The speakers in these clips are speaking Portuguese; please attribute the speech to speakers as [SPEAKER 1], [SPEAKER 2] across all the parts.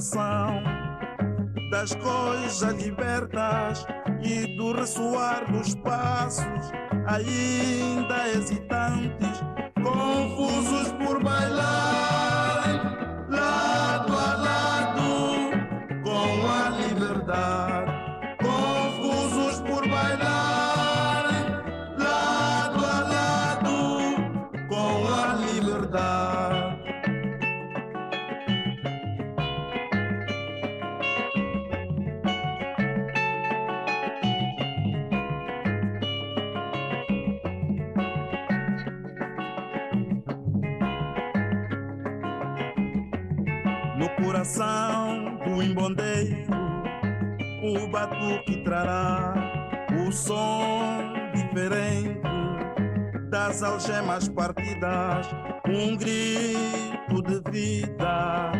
[SPEAKER 1] Sensação das coisas libertas e do ressoar dos passos ainda hesitantes, confusos por bailar o batuque trará o som diferente das algemas partidas, um grito de vida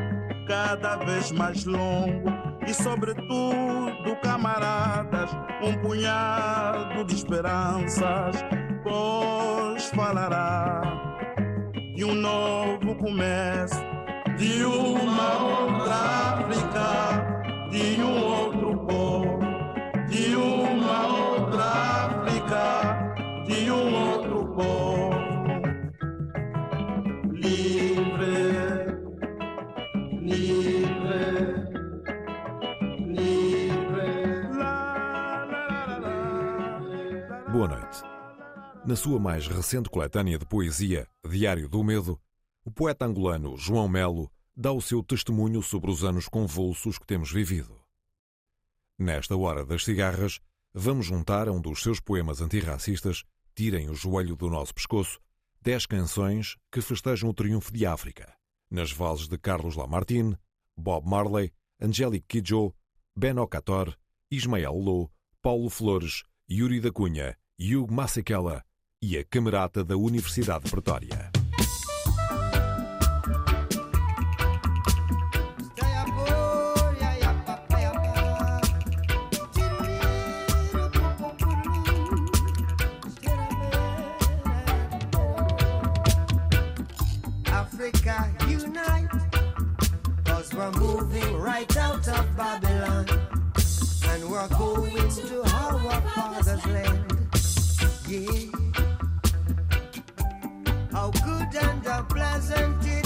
[SPEAKER 1] cada vez mais longo e, sobretudo, camaradas, um punhado de esperanças, pois falará de um novo começo de uma outra África, de um outro
[SPEAKER 2] Boa noite. Na sua mais recente coletânea de poesia, Diário do Medo, o poeta angolano João Melo dá o seu testemunho sobre os anos convulsos que temos vivido. Nesta hora das cigarras, vamos juntar a um dos seus poemas antirracistas, Tirem o Joelho do Nosso Pescoço, dez canções que festejam o triunfo de África, nas vozes de Carlos Lamartine, Bob Marley, Angélique Kidjo, Ben Okator, Ismael Lô, Paulo Flores, Yuri da Cunha, Hugh Masekela e a Camerata da Universidade de Pretória.
[SPEAKER 3] Babylon, and we're going to our father's land. Yeah. How good and how pleasant it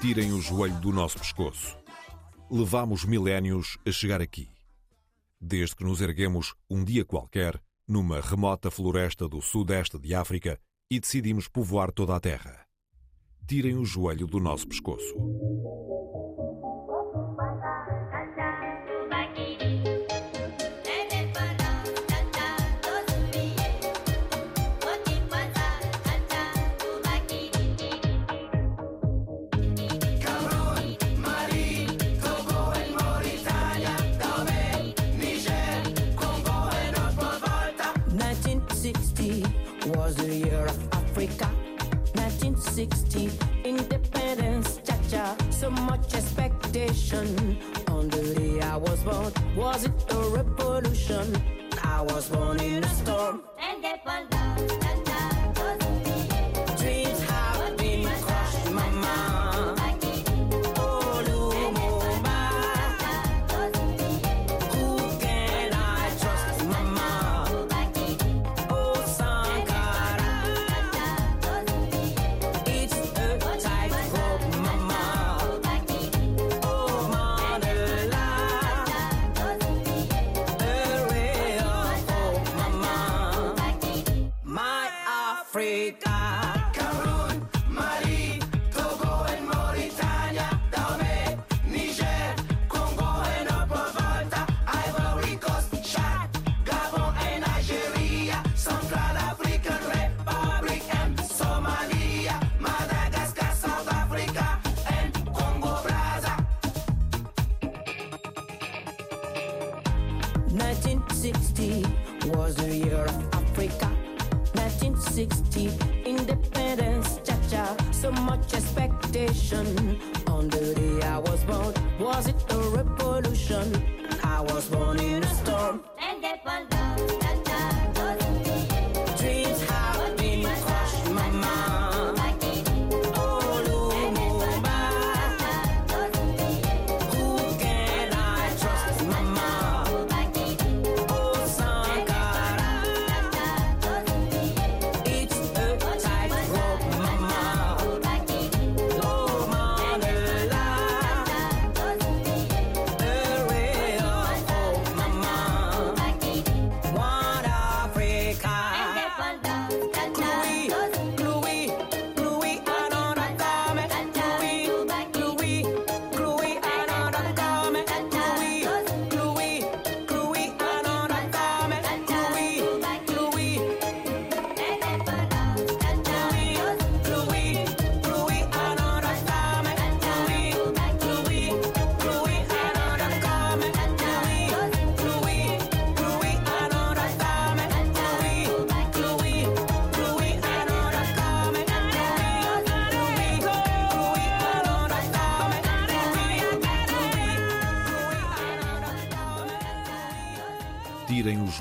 [SPEAKER 2] Tirem o joelho do nosso pescoço. Levamos milénios a chegar aqui. Desde que nos erguemos um dia qualquer, numa remota floresta do sudeste de África, e decidimos povoar toda a terra. Tirem o joelho do nosso pescoço.
[SPEAKER 4] Born. Was it a revolution? I was born in a storm. Dreams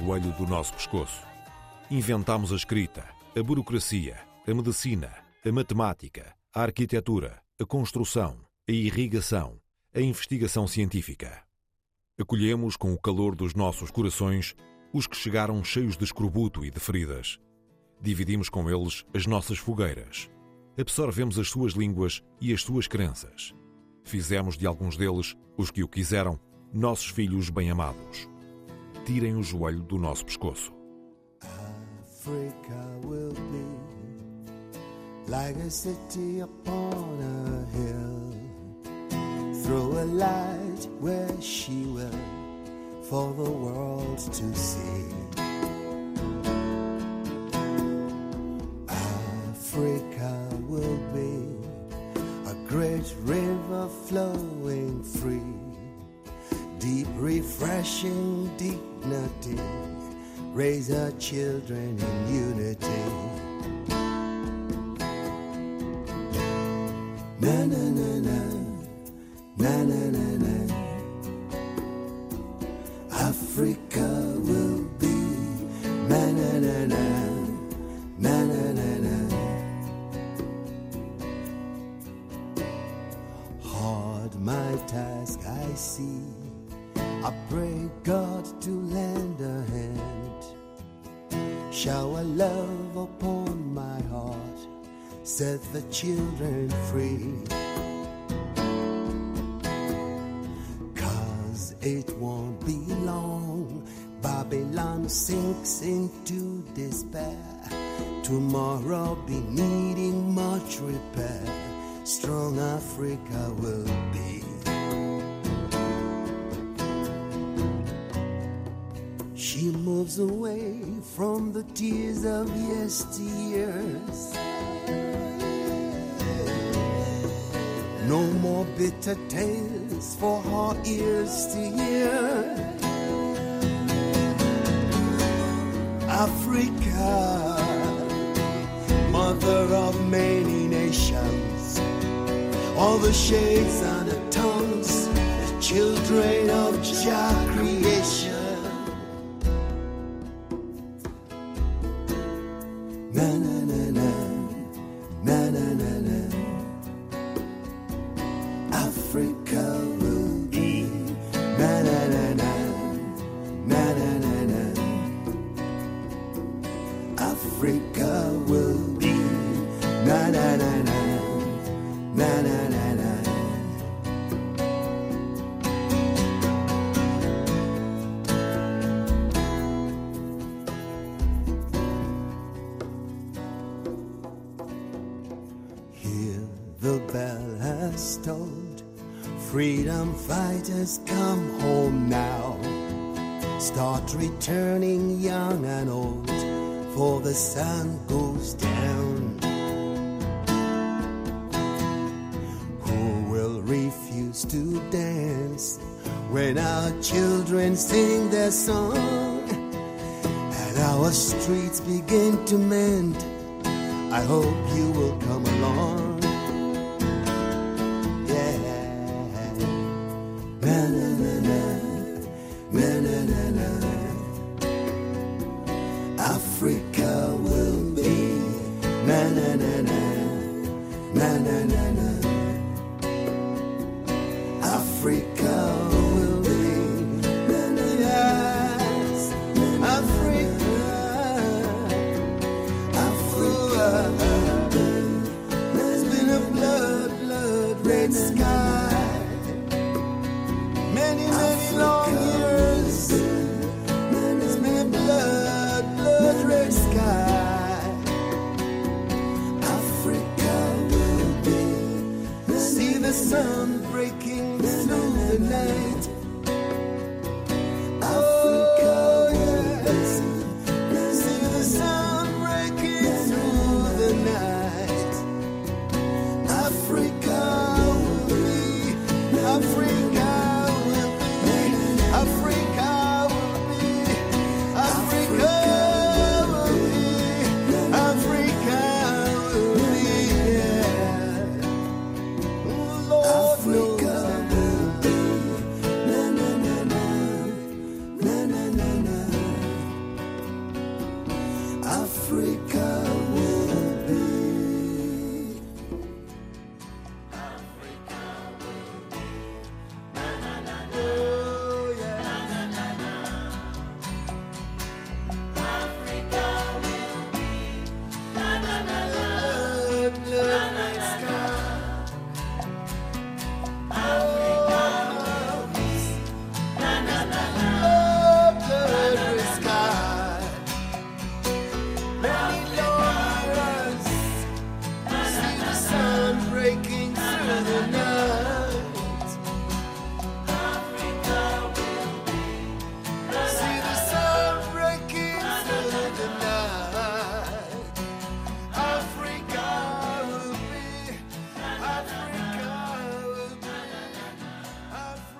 [SPEAKER 2] joelho do nosso pescoço. Inventámos a escrita, a burocracia, a medicina, a matemática, a arquitetura, a construção, a irrigação, a investigação científica. Acolhemos com o calor dos nossos corações os que chegaram cheios de escorbuto e de feridas. Dividimos com eles as nossas fogueiras. Absorvemos as suas línguas e as suas crenças. Fizemos de alguns deles, os que o quiseram, nossos filhos bem-amados. Tirem o joelho do nosso pescoço.
[SPEAKER 5] Like a city upon a hill. Throw a light where she will for the world to see. Africa will be a great river flowing free. Deep, refreshing dignity. Raise our children in unity. Na na na na, na na na na. Africa into despair. Tomorrow be needing much repair. Strong Africa will be. She moves away from the tears of yesteryears. No more bitter tales for her ears to hear. Africa, mother of many nations, all the shades and the tongues, the children of Jah creation. Fighters come home now. Start returning young and old, for the sun goes down. Who will refuse to dance when our children sing their song and our streets begin to mend? I hope you will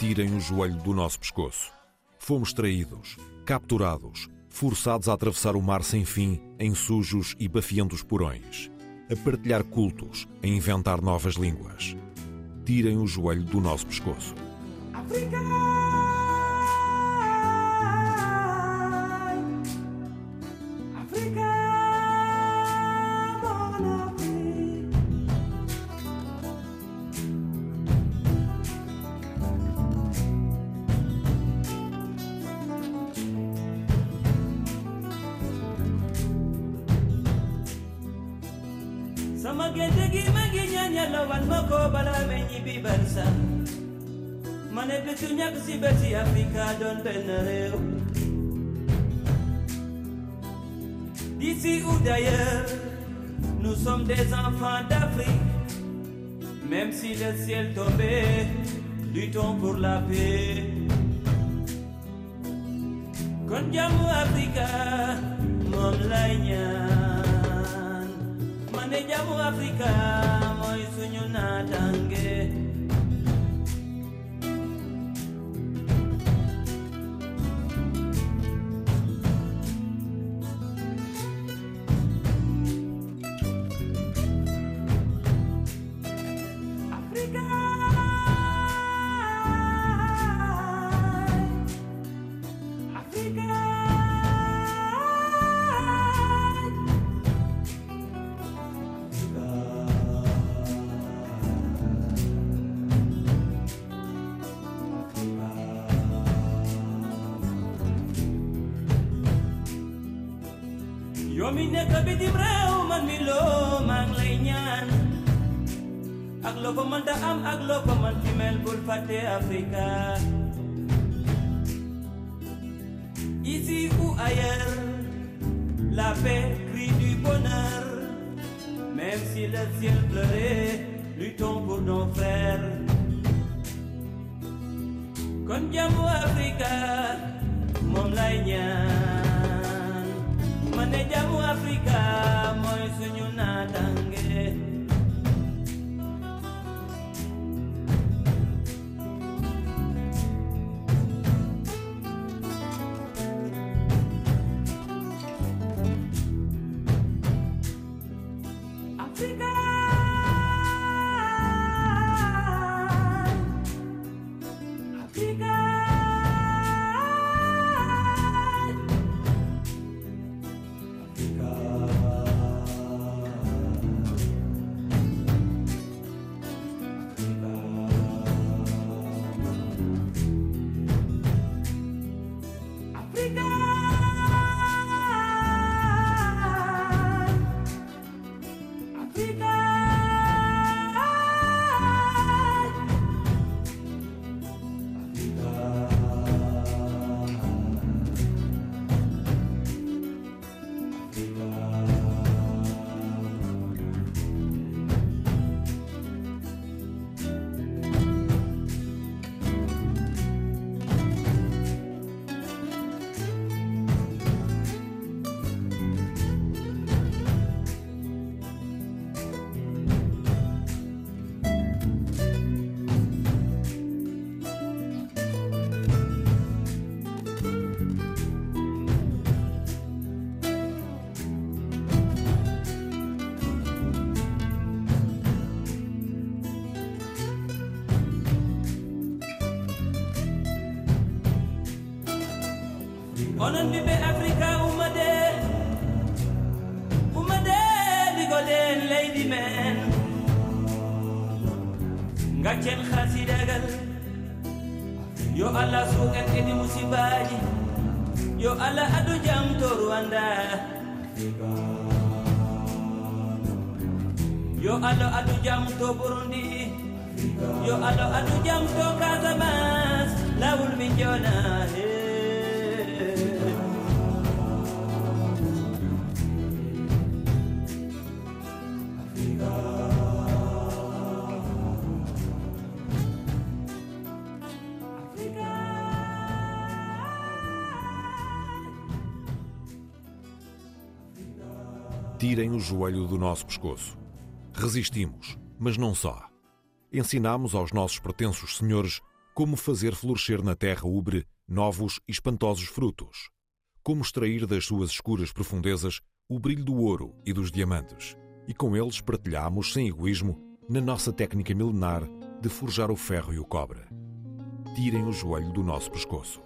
[SPEAKER 2] tirem o joelho do nosso pescoço. Fomos traídos, capturados, forçados a atravessar o mar sem fim, em sujos e bafientos porões, a partilhar cultos, a inventar novas línguas. Tirem o joelho do nosso pescoço.
[SPEAKER 6] África! si le ciel tombait, luttons pour la paix. Yo mi ne kabidi bre ak loo ko mënta am ak loo ko mën ci mel bul fàtte Afrika. on and me
[SPEAKER 2] tirem o joelho do nosso pescoço. Resistimos, mas não só. Ensinamos aos nossos pretensos senhores
[SPEAKER 7] como fazer florescer na terra ubre novos e espantosos frutos, como extrair das suas escuras profundezas o brilho do ouro e dos diamantes, e com eles partilhamos, sem egoísmo, na nossa técnica milenar de forjar o ferro e o cobre. Tirem o joelho do nosso pescoço.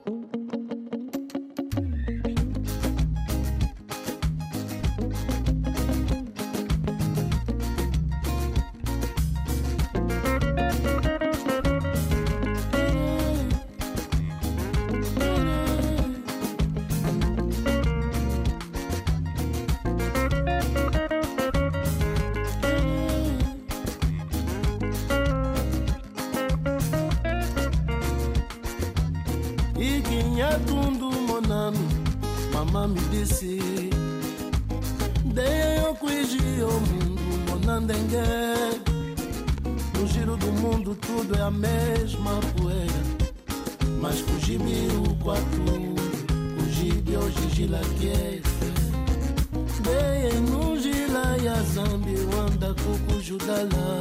[SPEAKER 8] Wanda cucujudala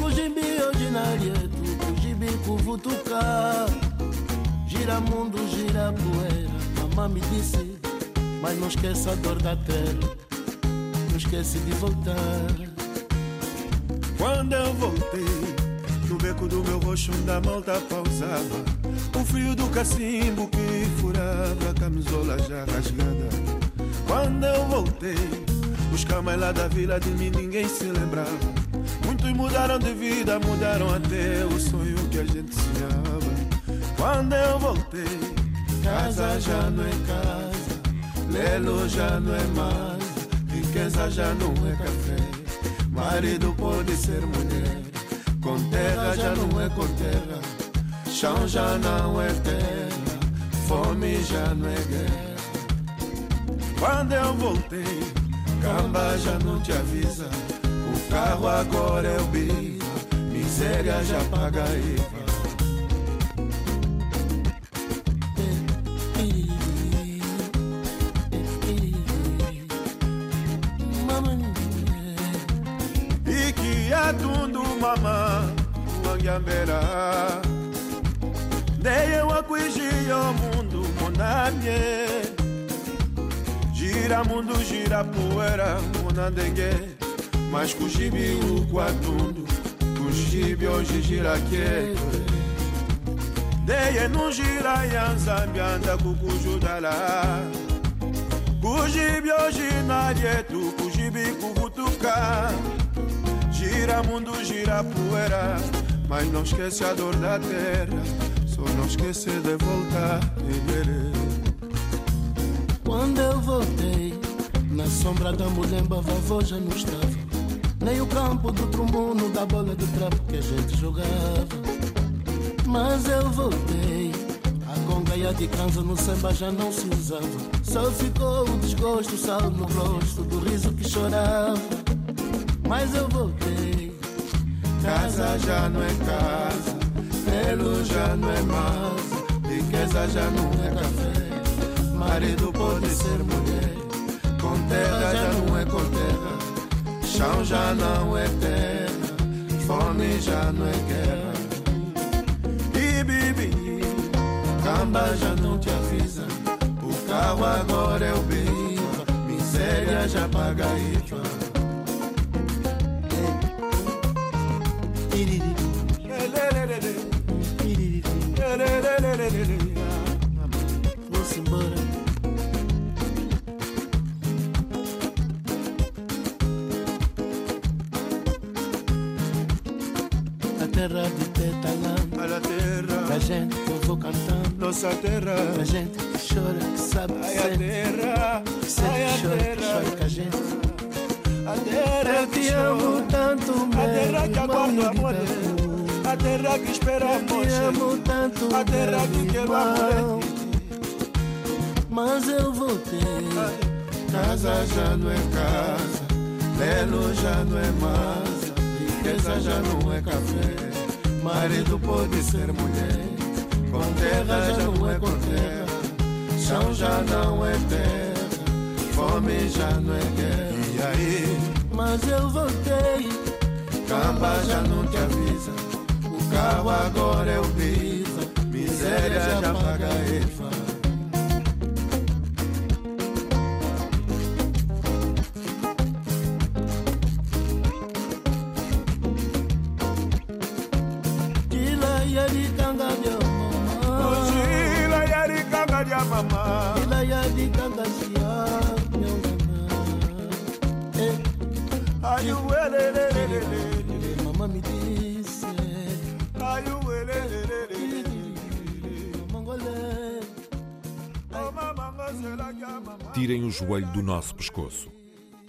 [SPEAKER 8] Cujibi hoje na rietu Cujibi cuvutuca Gira mundo, gira poeira. Mamãe me disse, mas não esqueça a dor da terra. Não esquece de voltar.
[SPEAKER 9] Quando eu voltei, no beco do meu rosto da malta pausava. O frio do cacimbo que furava a camisola já rasgada. Quando eu voltei, os camais lá da vila de mim ninguém se lembrava. Muitos mudaram de vida, mudaram até o sonho que a gente sonhava. Quando eu voltei, casa já não é casa, lelo já não é mais, riqueza já não é café. Marido pode ser mulher, com terra já não é com terra, chão já não é terra, fome já não é guerra. Quando eu voltei, camba já não te avisa, o carro agora é o bico, miséria já paga. Iki atundu mama wangambera Ndeye wakuishia mundo monamye Gira mundo gira poeira monandenge Mas kujibi ukwatundu Kujibi hoje gira kieto Ndeye não gira yanzambi anda kukujudala Kujibi hoje na rietu Kujibi kuvutuka Gira mundo, gira poeira Mas não esquece a dor da terra Só não esquece de voltar
[SPEAKER 8] Quando eu voltei, na sombra da mulemba, vovô já não estava. Nem o campo do trumbuno da bola de trapo que a gente jogava. Mas eu voltei, a conga e a de canza no samba já não se usava. Só ficou o desgosto, o sal no rosto do riso que chorava. Mas eu voltei,
[SPEAKER 9] Casa já não é casa Pelo já não é mais Riqueza já não é café Marido pode ser mulher Com terra já não é com terra Chão já não é terra Fome já não é guerra E bibi Camba já não te avisa O carro agora é o biva Miséria já paga IVA
[SPEAKER 8] vou-se
[SPEAKER 9] Nossa terra.
[SPEAKER 8] Da gente que chora, que sabe, que
[SPEAKER 9] Ai a
[SPEAKER 8] sente,
[SPEAKER 9] terra
[SPEAKER 8] que sente,
[SPEAKER 9] Ai a
[SPEAKER 8] que chora, que chora com a gente.
[SPEAKER 9] A terra
[SPEAKER 8] Eu
[SPEAKER 9] que
[SPEAKER 8] te amo
[SPEAKER 9] chora
[SPEAKER 8] tanto,
[SPEAKER 9] A terra
[SPEAKER 8] meu
[SPEAKER 9] que aguarda
[SPEAKER 8] de Itaú.
[SPEAKER 9] A terra que espera a
[SPEAKER 8] Eu te
[SPEAKER 9] morte
[SPEAKER 8] amo tanto,
[SPEAKER 9] A terra
[SPEAKER 8] meu
[SPEAKER 9] que quer amor
[SPEAKER 8] Mas eu voltei,
[SPEAKER 9] Casa já não é casa Lelo já não é massa Riqueza já não é café. Marido pode ser mulher Conterra já não é conterra, chão já não é terra, fome já não é guerra. E aí?
[SPEAKER 8] Mas eu voltei,
[SPEAKER 9] camba já não te avisa, o carro agora é o Biza, miséria já paga e faz.
[SPEAKER 7] tirem o joelho do nosso pescoço.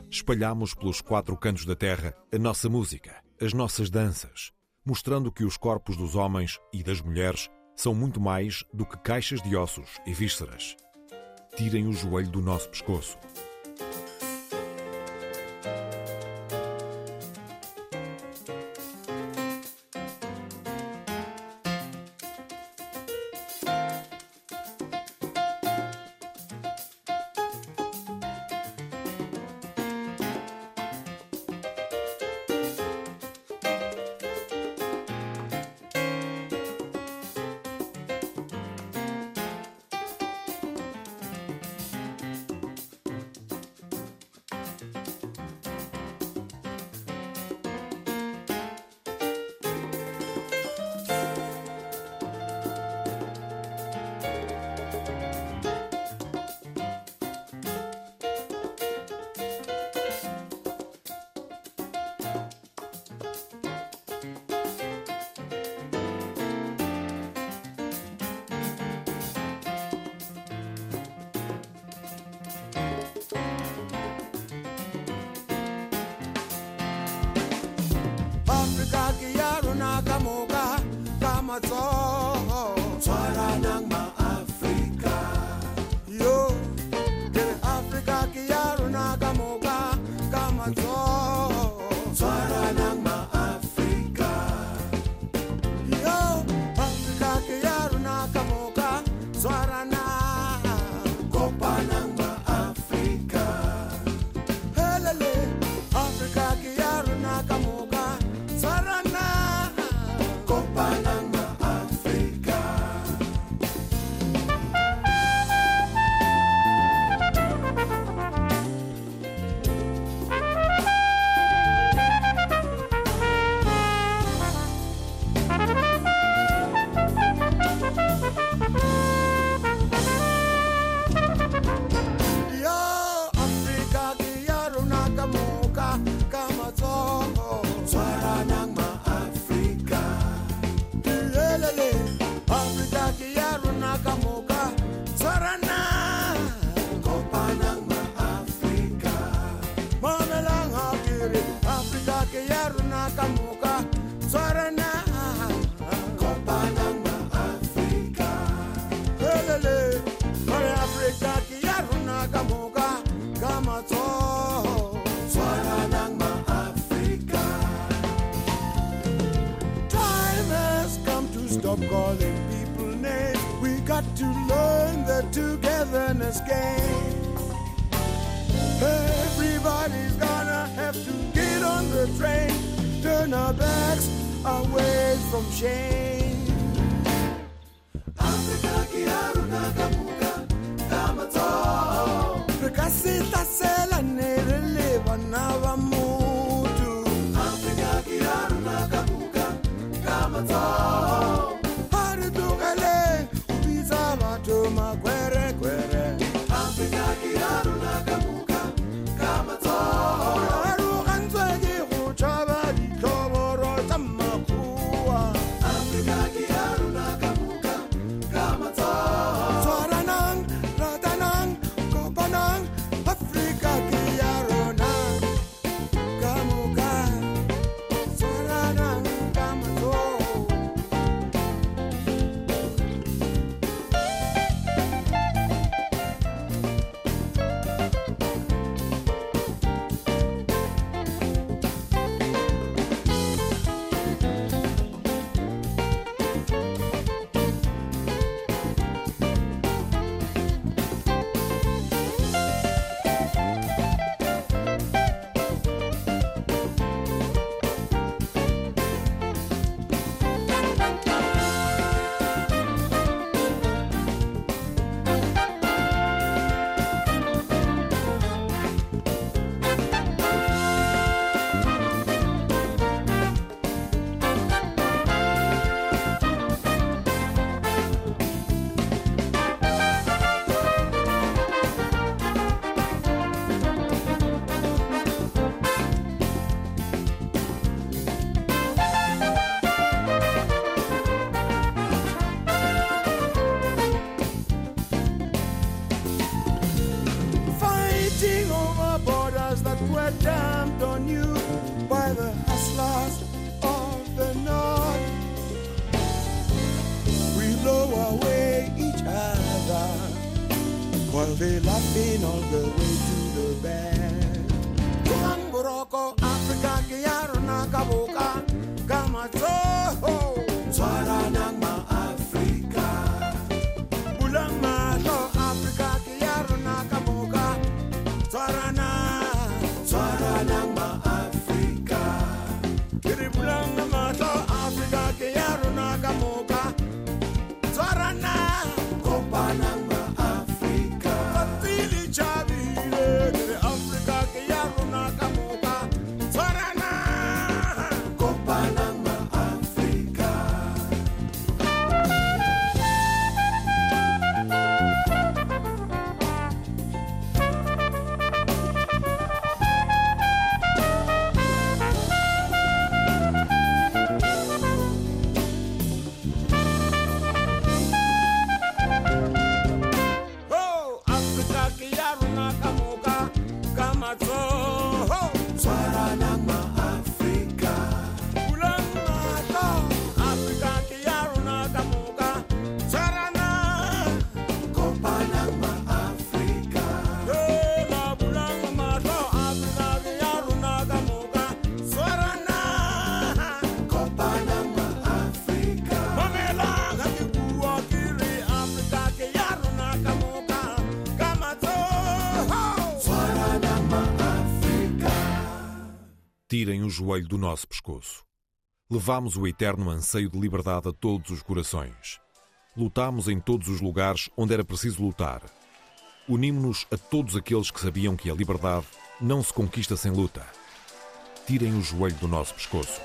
[SPEAKER 7] Espalhamos pelos quatro cantos da terra a nossa música, as nossas danças, mostrando que os corpos dos homens e das mulheres são muito mais do que caixas de ossos e vísceras. Tirem o joelho do nosso pescoço.
[SPEAKER 9] be laughing all the way to the bed.
[SPEAKER 8] Kuman Boroko, Africa,
[SPEAKER 9] Kiyaru Nakabuka, Kamacho,
[SPEAKER 7] Tsara Nangma. Joelho do nosso pescoço. Levámos o eterno anseio de liberdade a todos os corações. Lutámos em todos os lugares onde era preciso lutar. Unimos-nos a todos aqueles que sabiam que a liberdade não se conquista sem luta. Tirem o joelho do nosso pescoço.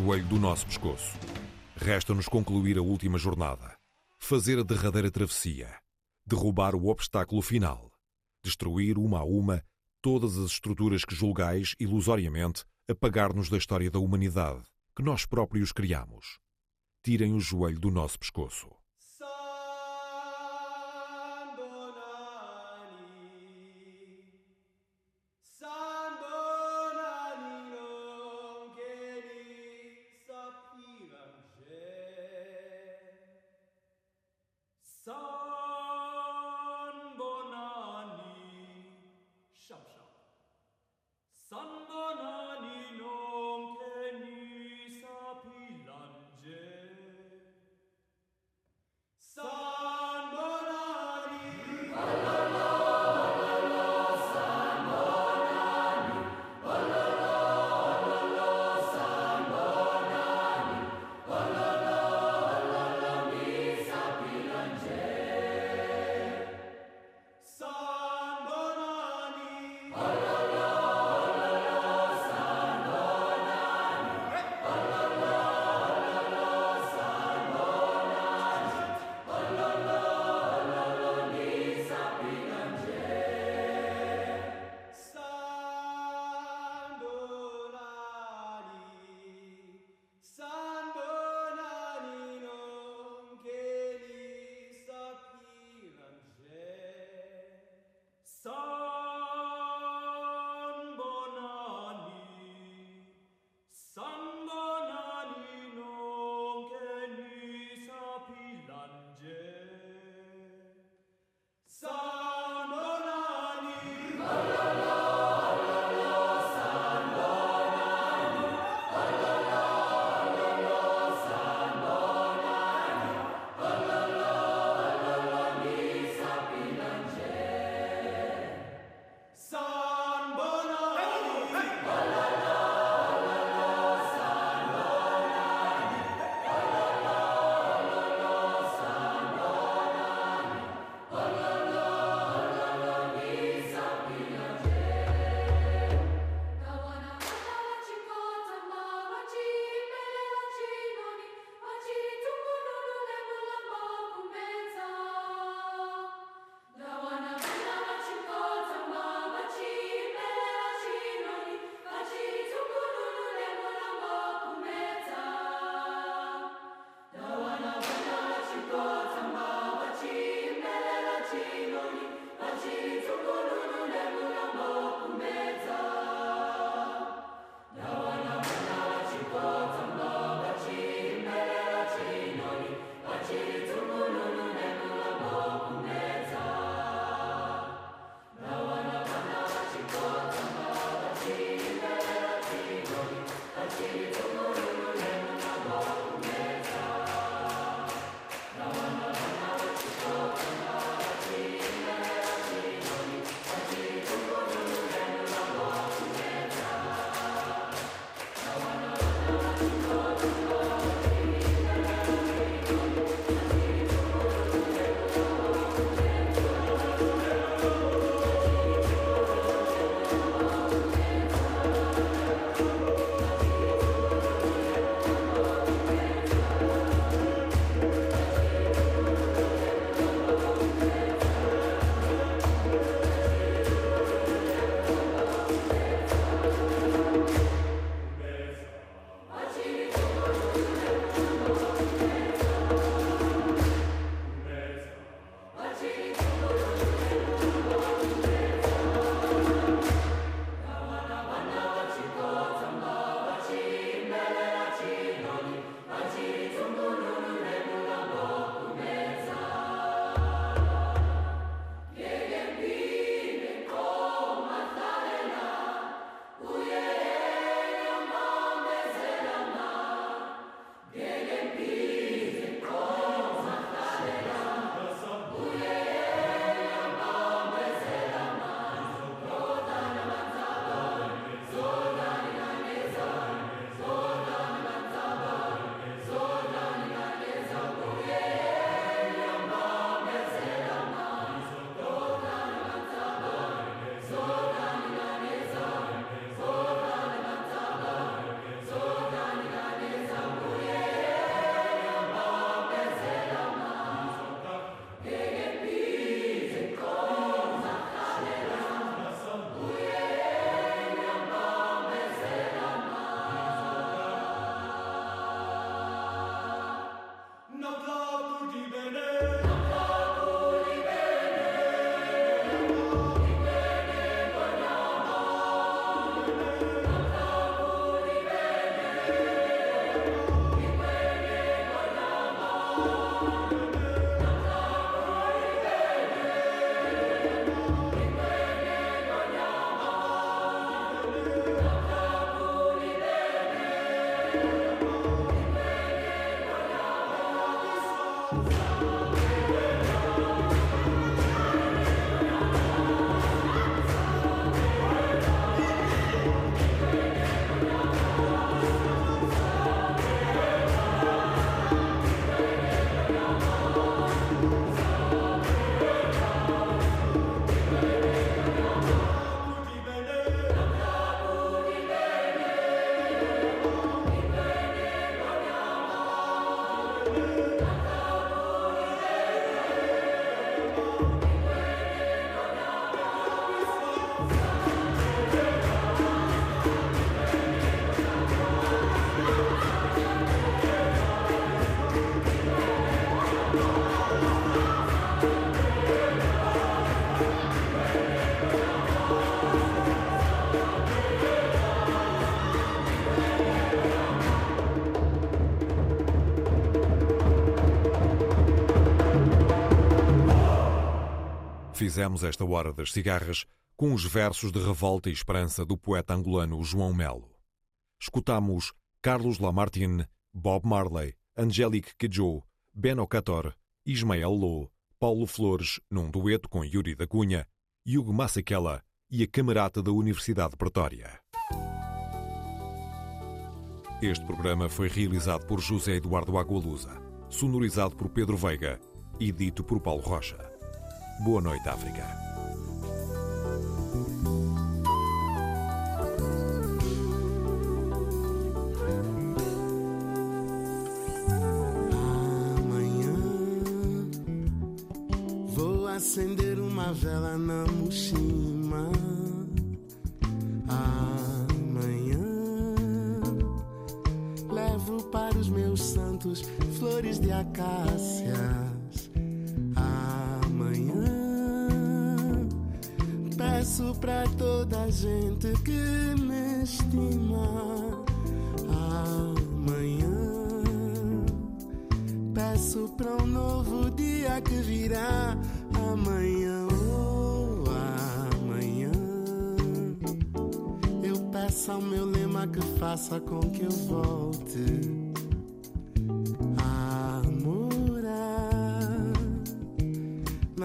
[SPEAKER 10] Joelho do nosso pescoço. Resta-nos concluir a última jornada, fazer a derradeira travessia, derrubar o obstáculo final, destruir uma a uma todas as estruturas que julgais ilusoriamente apagar-nos da história da humanidade que nós próprios criamos. Tirem o joelho do nosso pescoço.
[SPEAKER 2] Fizemos esta hora das cigarras com os versos de revolta e esperança do poeta angolano João Melo. Escutamos Carlos Lamartine, Bob Marley, Angelique Kidjo, Beno Cator, Ismael Lô, Paulo Flores num dueto com Yuri da Cunha, Hugo Masekela e a Camerata da Universidade de Pretória. Este programa foi realizado por José Eduardo Agualusa, sonorizado por Pedro Veiga e dito por Paulo Rocha. Boa noite, África.
[SPEAKER 8] Amanhã vou acender uma vela na Mushima. Amanhã levo para os meus santos flores de acácias. Peço pra toda a gente que me estima. Amanhã Peço para um novo dia que virá amanhã. Oh, amanhã. Eu peço ao meu lema que faça com que eu volte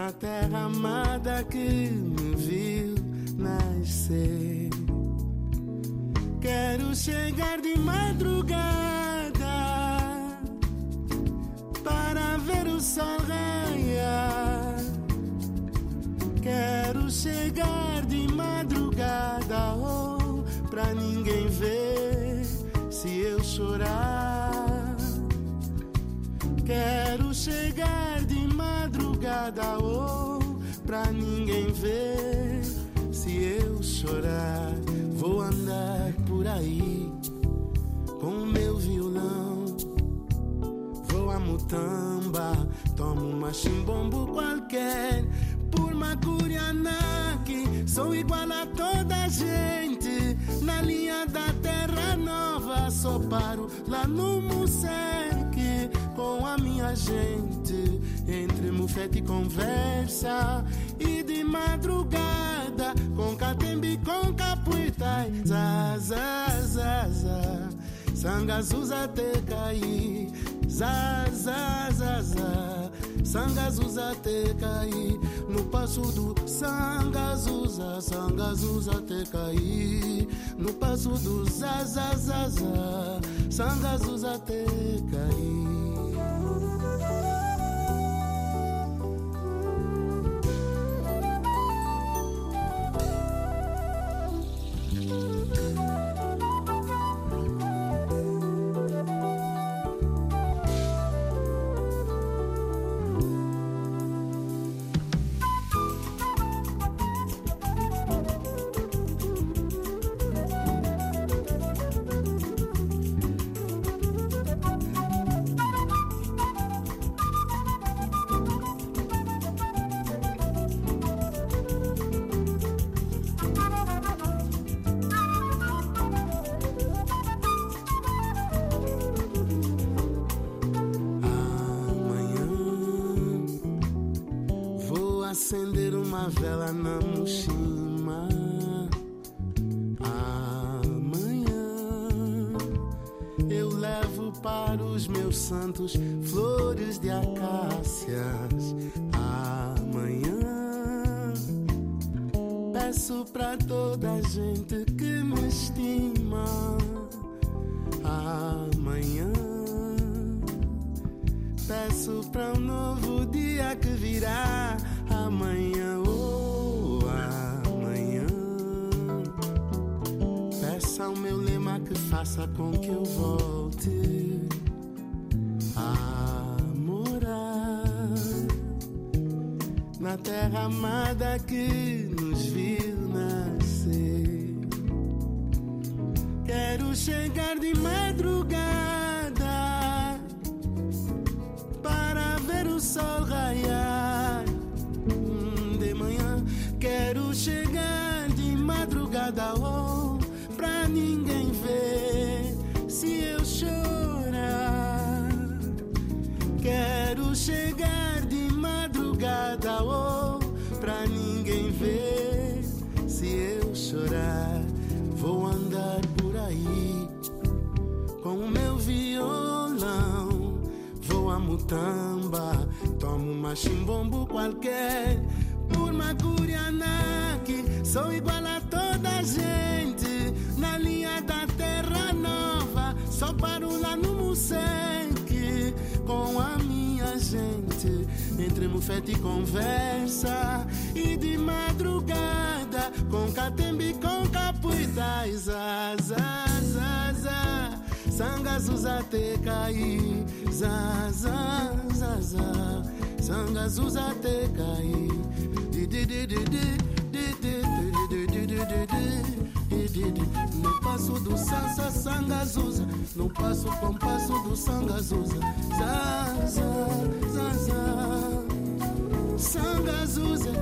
[SPEAKER 8] na terra amada que me viu nascer. Quero chegar de madrugada para ver o sol raiar. Quero chegar de madrugada, oh, pra ninguém ver se eu chorar. Quero chegar oh, pra ninguém ver se eu chorar. Vou andar por aí com o meu violão. Vou a Mutamba, tomo uma chimbombo qualquer. Por Macurianaque, sou igual a toda gente. Na linha da terra nova, só paro lá no a minha gente. Entre mufete e conversa, e de madrugada, com catembe, com capuita. Zá. Sangazuza te cair, za za za za. Sangazuza te cair, no passo do Sangazuza, Sangazuza te cair, no passo do za za za za. Sangazuza te cair. Uma vela na mochima. Amanhã eu levo para os meus santos madrugada oh, pra ninguém ver se eu chorar. Vou andar por aí com o meu violão. Vou a mutamba, tomo uma chimbombo qualquer. Por Macurianaque, sou igual a toda gente. Na linha da terra nova, só paro lá no Museque com a minha gente. Entre mufete e conversa, e de madrugada, com catembe, com capuita, zaza, zaza. Sangazuza te caí, zaza, zaza. Sangazuza te caí, di di di di di di di di di di di di di Passo do sansa sanga zuza No passo compasso do sanga zuza Zaza, zaza Sanga zuza.